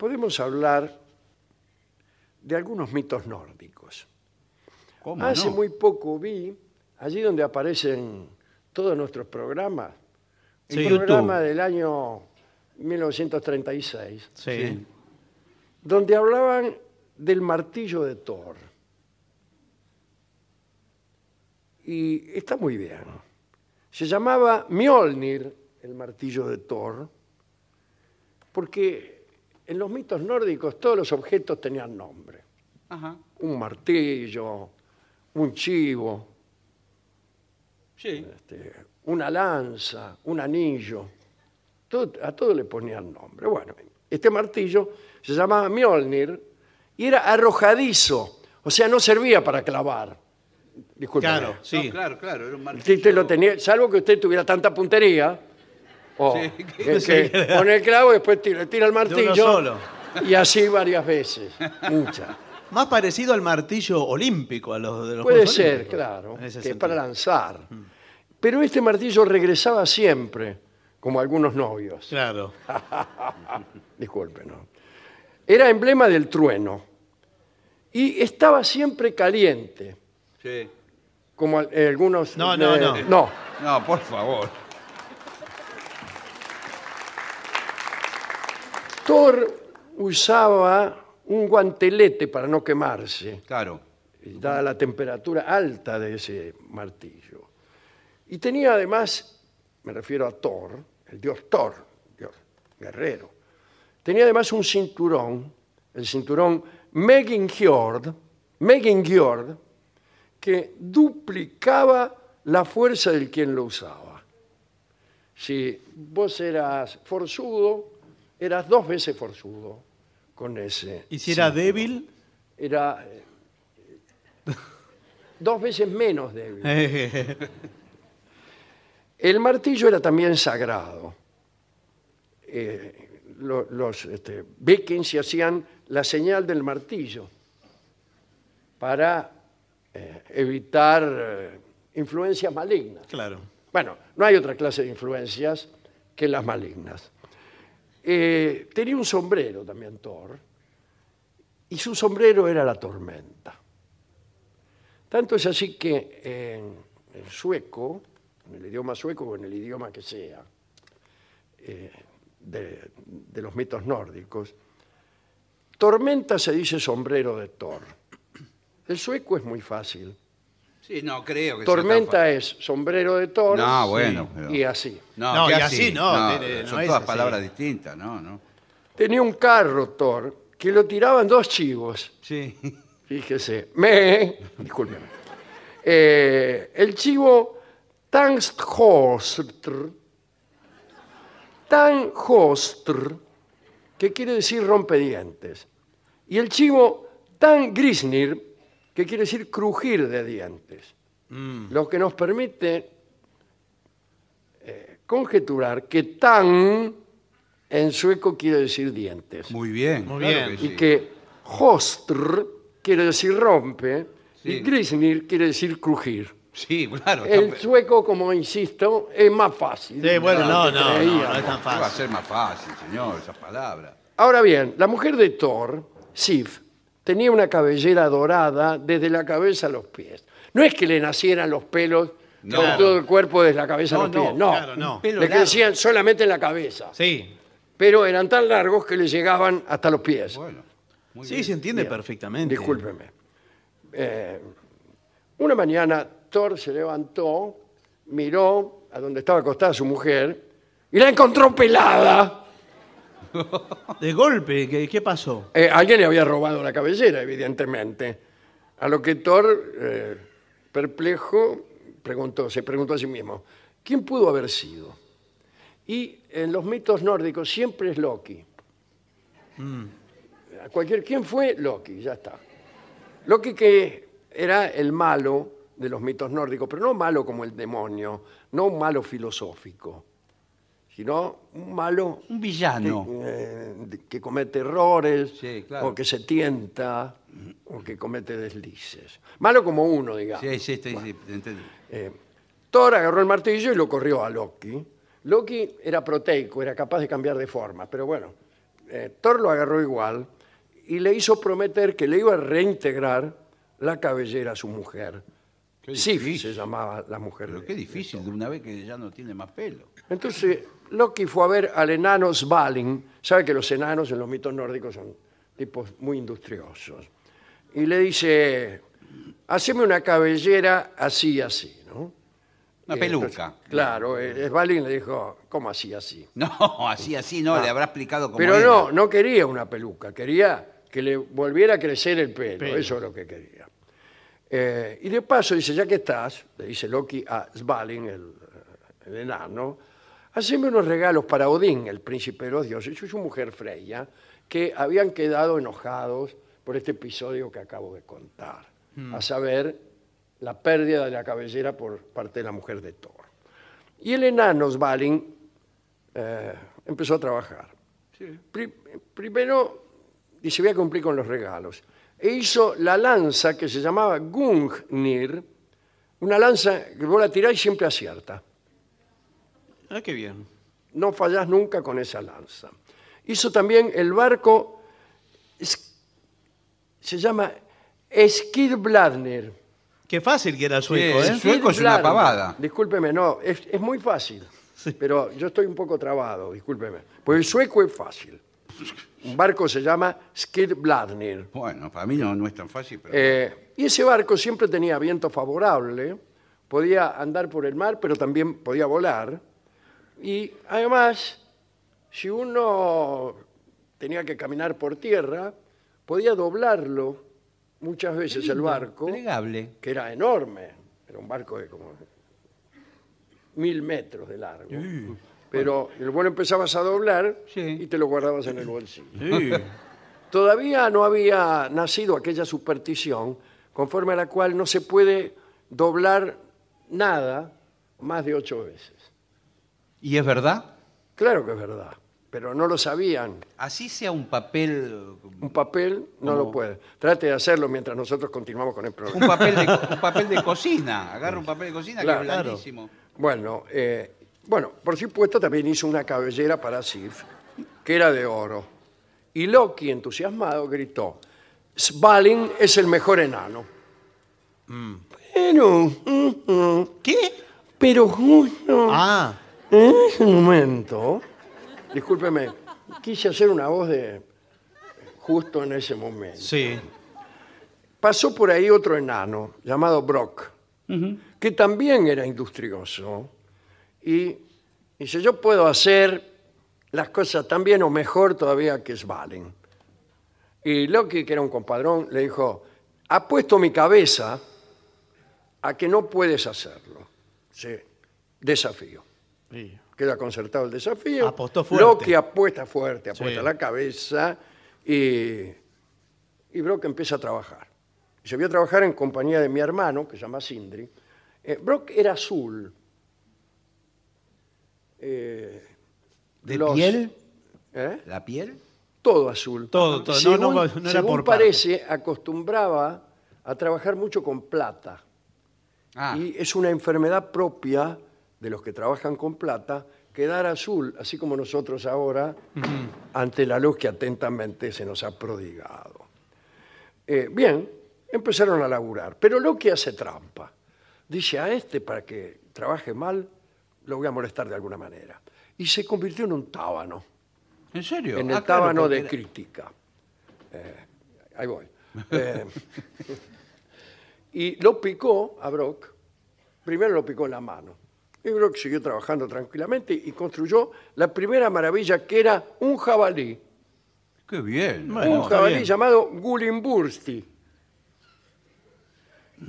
podemos hablar de algunos mitos nórdicos. ¿Cómo Hace no? muy poco vi, allí donde aparecen todos nuestros programas, Sí. un programa del año 1936, Sí. donde hablaban del martillo de Thor. Y está muy bien. Se llamaba Mjolnir, el martillo de Thor, porque en los mitos nórdicos todos los objetos tenían nombre. Ajá. Un martillo, un chivo, Sí. este, una lanza, un anillo. Todo- a todo le ponían nombre. Bueno, este martillo se llamaba Mjolnir y era arrojadizo, o sea, no servía para clavar. Disculpe. Claro, No, sí. claro, claro. Era un martillo. usted lo tenía, salvo que usted tuviera tanta puntería, o Sí, que, que- que pone el clavo y después tira, tira el martillo. solo. Y así varias veces, muchas. Más parecido al martillo olímpico, a los de los Puede Juegos ser, Olímpicos, claro, en ese que es sentido. para lanzar. Pero este martillo regresaba siempre, como algunos novios. Claro. Disculpe, ¿no? Era emblema del trueno. Y estaba siempre caliente, Sí. como al- eh, algunos... No, no, no. No, No, por favor. Thor usaba un guantelete para no quemarse, Claro. dada la temperatura alta de ese martillo. Y tenía además, me refiero a Thor, el dios Thor, dios guerrero, tenía además un cinturón, el cinturón Megingjord, Megingjord, que duplicaba la fuerza del quien lo usaba. Si vos eras forzudo, eras dos veces forzudo con ese. Y si era débil, Era eh, dos veces menos débil. El martillo era también sagrado. Eh, lo- los este, vikings se hacían la señal del martillo para eh, evitar eh, influencias malignas. claro. Bueno, no hay otra clase de influencias que las malignas. Eh, tenía un sombrero también Thor, y su sombrero era la tormenta. Tanto es así que en el sueco, en el idioma sueco o en el idioma que sea, eh, de, de los mitos nórdicos, tormenta se dice sombrero de Thor. El sueco es muy fácil. Sí, no creo que sea Tormenta es sombrero de Thor No, bueno, pero- y así. No, No, ¿qué y así no, tiene- son no es todas así. palabras distintas, no, no. Tenía un carro Thor que lo tiraban dos chivos. Sí. Fíjese, me, discúlpeme. Eh, el chivo Tangsthostr, Tanghostr, que quiere decir rompedientes. Y el chivo Tangrisnir, que quiere decir crujir de dientes. Lo que nos permite eh, conjeturar que tan en sueco quiere decir dientes Muy bien. Muy claro bien. que y que hostr quiere decir rompe y grisnir quiere decir crujir. Sí, claro. El sueco, como insisto, es más fácil. Sí, bueno, no, no, no, no es tan ¿Qué va a fácil. ser más fácil, señor, esas palabras? Ahora bien, la mujer de Thor, Sif, tenía una cabellera dorada desde la cabeza a los pies. No es que le nacieran los pelos No. por todo el cuerpo desde la cabeza No, a los pies. no, No, claro, no. Le largo. crecían solamente en la cabeza. Sí. Pero eran tan largos que le llegaban hasta los pies. Bueno, muy Sí, bien. se entiende Bien. perfectamente. Discúlpeme. Eh, una mañana Thor se levantó, miró a donde estaba acostada su mujer y la encontró pelada. De golpe, ¿qué, qué pasó? Eh, alguien le había robado la cabellera, evidentemente. A lo que Thor, eh, perplejo, preguntó, se preguntó a sí mismo, ¿quién pudo haber sido? Y en los mitos nórdicos siempre es Loki. A Cualquier, ¿Quién fue? Loki, ya está. Loki que era el malo de los mitos nórdicos, pero no malo como el demonio, no un malo filosófico, sino un malo Un villano. que, eh, que comete errores, Sí, claro. o que se tienta, o que comete deslices. Malo como uno, digamos. Sí, sí, sí, sí, te entendí. Eh, Thor agarró el martillo y lo corrió a Loki. Loki era proteico, era capaz de cambiar de forma, pero bueno, eh, Thor lo agarró igual y le hizo prometer que le iba a reintegrar la cabellera a su mujer. Qué difícil. se llamaba la mujer. Pero de- qué difícil de una vez que ya no tiene más pelo. Entonces, Loki fue a ver al enano Svalin. Sabe que los enanos en los mitos nórdicos son tipos muy industriosos. Y le dice, haceme una cabellera así y así, ¿no? Una Y peluca. entonces, claro, eh, Svalin le dijo, ¿cómo así así? No, así, así, no, le habrá explicado cómo Ah. Pero era. no, no quería una peluca, quería que le volviera a crecer el pelo, Pelo. eso es lo que quería. Eh, y de paso dice, ya que estás, le dice Loki a Svalin, el, el enano, haceme unos regalos para Odín, el príncipe de los dioses, y su mujer Freya, que habían quedado enojados por este episodio que acabo de contar, a saber, la pérdida de la cabellera por parte de la mujer de Thor. Y el enano Svalin eh, empezó a trabajar. Pri- primero dice, voy a cumplir con los regalos. E hizo la lanza que se llamaba Gungnir, una lanza que vos la tirás y siempre acierta. Ah, qué bien. No fallás nunca con esa lanza. Hizo también el barco, es- se llama Skidbladner. Qué fácil que era el sueco, Sí, ¿eh? sueco es una Skidbladner. pavada. Discúlpeme, no, es, es muy fácil. Pero yo estoy un poco trabado, discúlpeme. Pues el sueco es fácil. Un barco se llama Skidbladner. Bueno, para mí no, no es tan fácil, pero... Eh, y ese barco siempre tenía viento favorable, podía andar por el mar, pero también podía volar. Y además, si uno tenía que caminar por tierra, podía doblarlo muchas veces el barco, Plegable. que era enorme, era un barco de como mil metros de largo. Pero el vuelo empezabas a doblar Sí. y te lo guardabas en el bolsillo. Sí. Todavía no había nacido aquella superstición conforme a la cual no se puede doblar nada más de ocho veces. ¿Y es verdad? Claro que es verdad, pero no lo sabían. Así sea un papel... Un papel no lo puede. Trate de hacerlo mientras nosotros continuamos con el Un programa. papel de, un papel de cocina. Agarra un papel de cocina Claro. que es blandísimo. Bueno, eh, bueno, por supuesto también hizo una cabellera para Sif, que era de oro. Y Loki, entusiasmado, gritó, Svalin es el mejor enano. Pero, mm, mm, ¿Qué? pero justo Ah, en ese momento, discúlpeme, quise hacer una voz de justo en ese momento. sí. Pasó por ahí otro enano llamado Brock, que también era industrioso. Y dice, yo puedo hacer las cosas tan bien o mejor todavía que Svalin. Y Loki, que era un compadrón, le dijo, apuesto mi cabeza a que no puedes hacerlo. Sí, desafío. Sí. Queda concertado el desafío. Apostó fuerte. Loki apuesta fuerte, apuesta Sí. la cabeza y, y Brock empieza a trabajar. Y se vio a trabajar en compañía de mi hermano, que se llama Sindri. Eh, Brock era azul. Eh, ¿De los- piel? ¿eh? ¿La piel? Todo azul. Todo, todo. No, Según, no, no era según por parte. parece, acostumbraba a trabajar mucho con plata. Ah, Y es una enfermedad propia de los que trabajan con plata quedar azul, así como nosotros ahora, ante la luz que atentamente se nos ha prodigado. Eh, bien, empezaron a laburar, pero lo que hace trampa. Dice a este, para que trabaje mal, lo voy a molestar de alguna manera. Y se convirtió en un tábano, ¿en serio? en el Ah, claro, tábano porque de era- crítica. Eh, ahí voy. Eh, y lo picó a Brock, primero lo picó en la mano. Y Brock siguió trabajando tranquilamente y construyó la primera maravilla que era un jabalí. Qué bien. Bueno, un está jabalí bien. llamado Gulimbursti,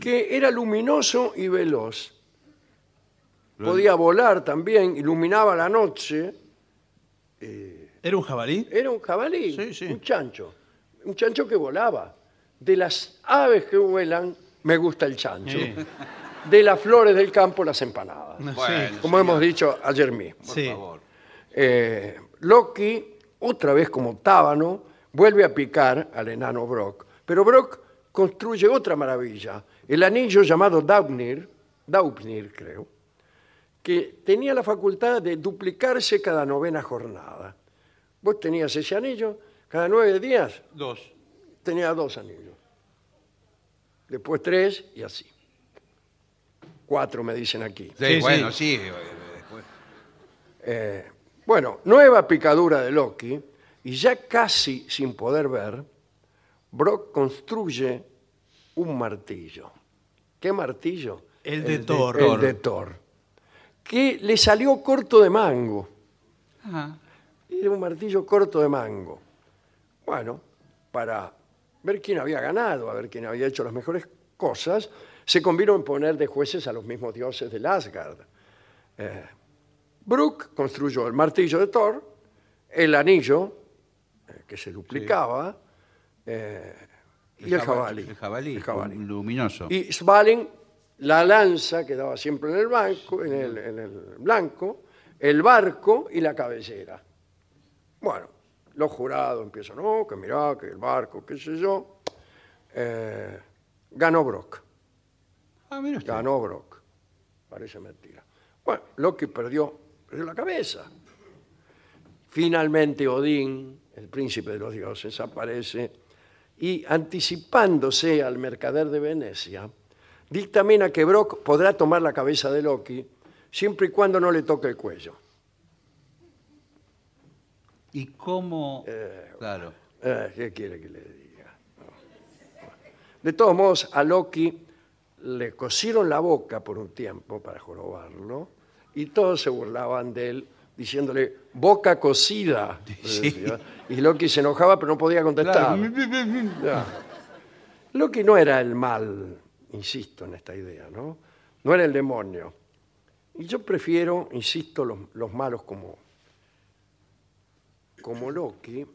que era luminoso y veloz. Podía volar también, iluminaba la noche. ¿Era un jabalí? Era un jabalí, Sí, sí. un chancho. Un chancho que volaba. De las aves que vuelan, me gusta el chancho. Sí. De las flores del campo, las empanadas. Bueno, Como señor, hemos dicho ayer mismo. Por Sí. favor. Eh, Loki, otra vez como tábano, vuelve a picar al enano Brock. Pero Brock construye otra maravilla, el anillo llamado Daupnir, Daupnir creo, que tenía la facultad de duplicarse cada novena jornada. Vos tenías ese anillo, cada nueve días Dos. tenía dos anillos. Después tres y así. Cuatro me dicen aquí. Sí, Sí, bueno, sí. sí. eh, después. Eh, bueno, nueva picadura de Loki y ya casi sin poder ver, Brock construye un martillo. ¿Qué martillo? El de Thor. El de Thor. Que le salió corto de mango. Ajá. Era un martillo corto de mango. Bueno, para ver quién había ganado, a ver quién había hecho las mejores cosas, se convino en poner de jueces a los mismos dioses del Asgard. Eh, Brook construyó el martillo de Thor, el anillo, eh, que se duplicaba, eh, y el jabalí. El jabalí. El jabalí. luminoso. Y Svalin, la lanza que daba siempre en el, banco, en el, en el blanco, el barco y la cabellera. Bueno, los jurados empiezan, no, que mirá, que el barco, qué sé yo. Eh, ganó Brock, Ah, mira usted. ganó Brock. Parece mentira. Bueno, Loki perdió, perdió la cabeza. Finalmente Odín, el príncipe de los dioses, aparece y anticipándose al mercader de Venecia, dictamina que Brock podrá tomar la cabeza de Loki siempre y cuando no le toque el cuello. ¿Y cómo? Eh, claro. Eh, ¿Qué quiere que le diga? De todos modos, a Loki le cosieron la boca por un tiempo para jorobarlo y todos se burlaban de él diciéndole boca cocida. Sí. Y Loki se enojaba pero no podía contestar. Claro. Loki no era el mal, insisto en esta idea, ¿no? No era el demonio. Y yo prefiero, insisto, los, los malos como, como Loki,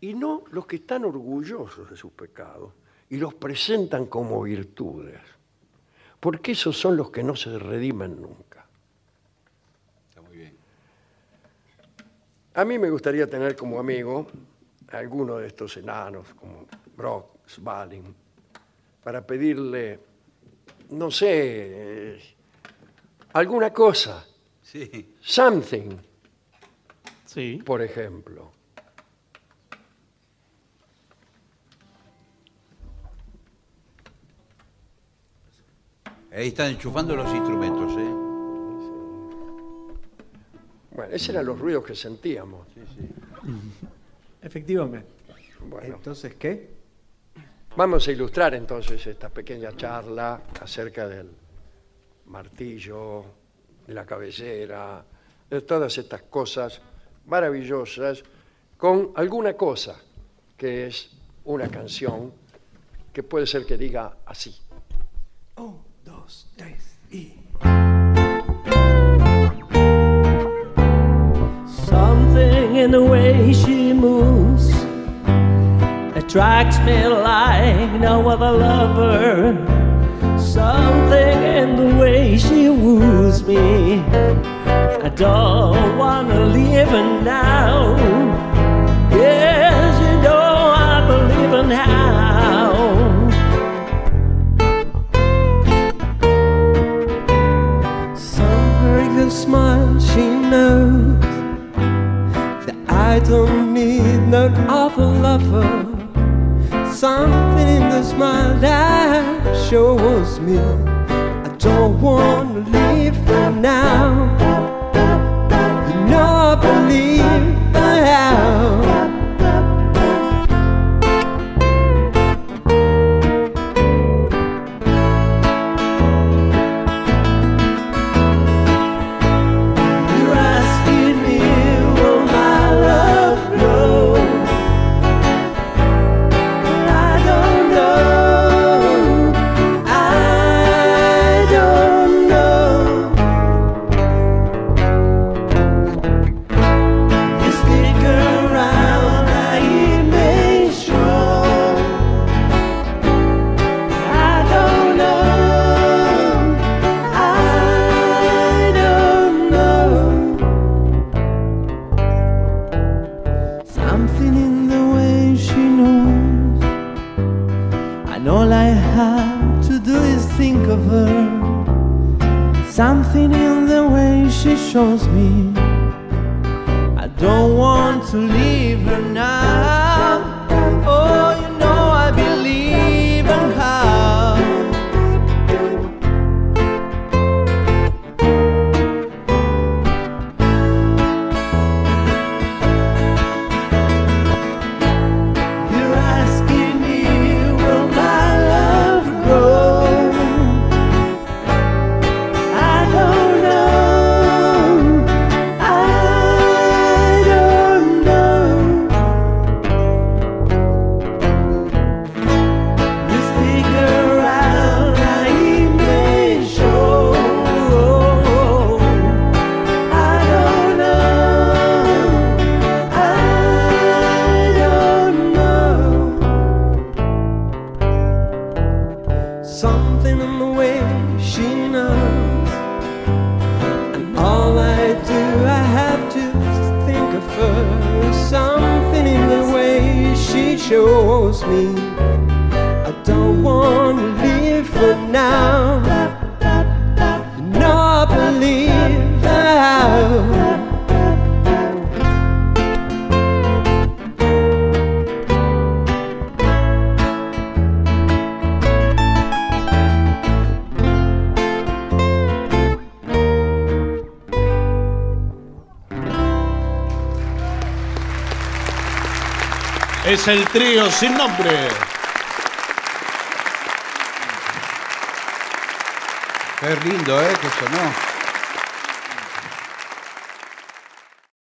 y no los que están orgullosos de sus pecados y los presentan como virtudes. Porque esos son los que no se redimen nunca. Está muy bien. A mí me gustaría tener como amigo a alguno de estos enanos, como Brock, Svalin, para pedirle, no sé, eh, alguna cosa, Sí. something, Sí. por ejemplo. Ahí están enchufando los instrumentos, ¿eh? Bueno, esos eran los ruidos que sentíamos. Efectivamente. Bueno, Entonces, ¿qué? Vamos a ilustrar entonces esta pequeña charla acerca del martillo, de la cabellera, de todas estas cosas maravillosas, con alguna cosa que es una canción que puede ser que diga así. Un, dos, tres y. Something in way she attracts me like no other lover. Something in the way she woos me. I don't wanna leave her now. Yes, you know I believe in how. Good smile, she knows that I don't need no other lover. Something in the smile that shows me I don't want to leave her now. You know I believe how. You're es el trío sin nombre. Qué lindo, ¿eh? Que sonó.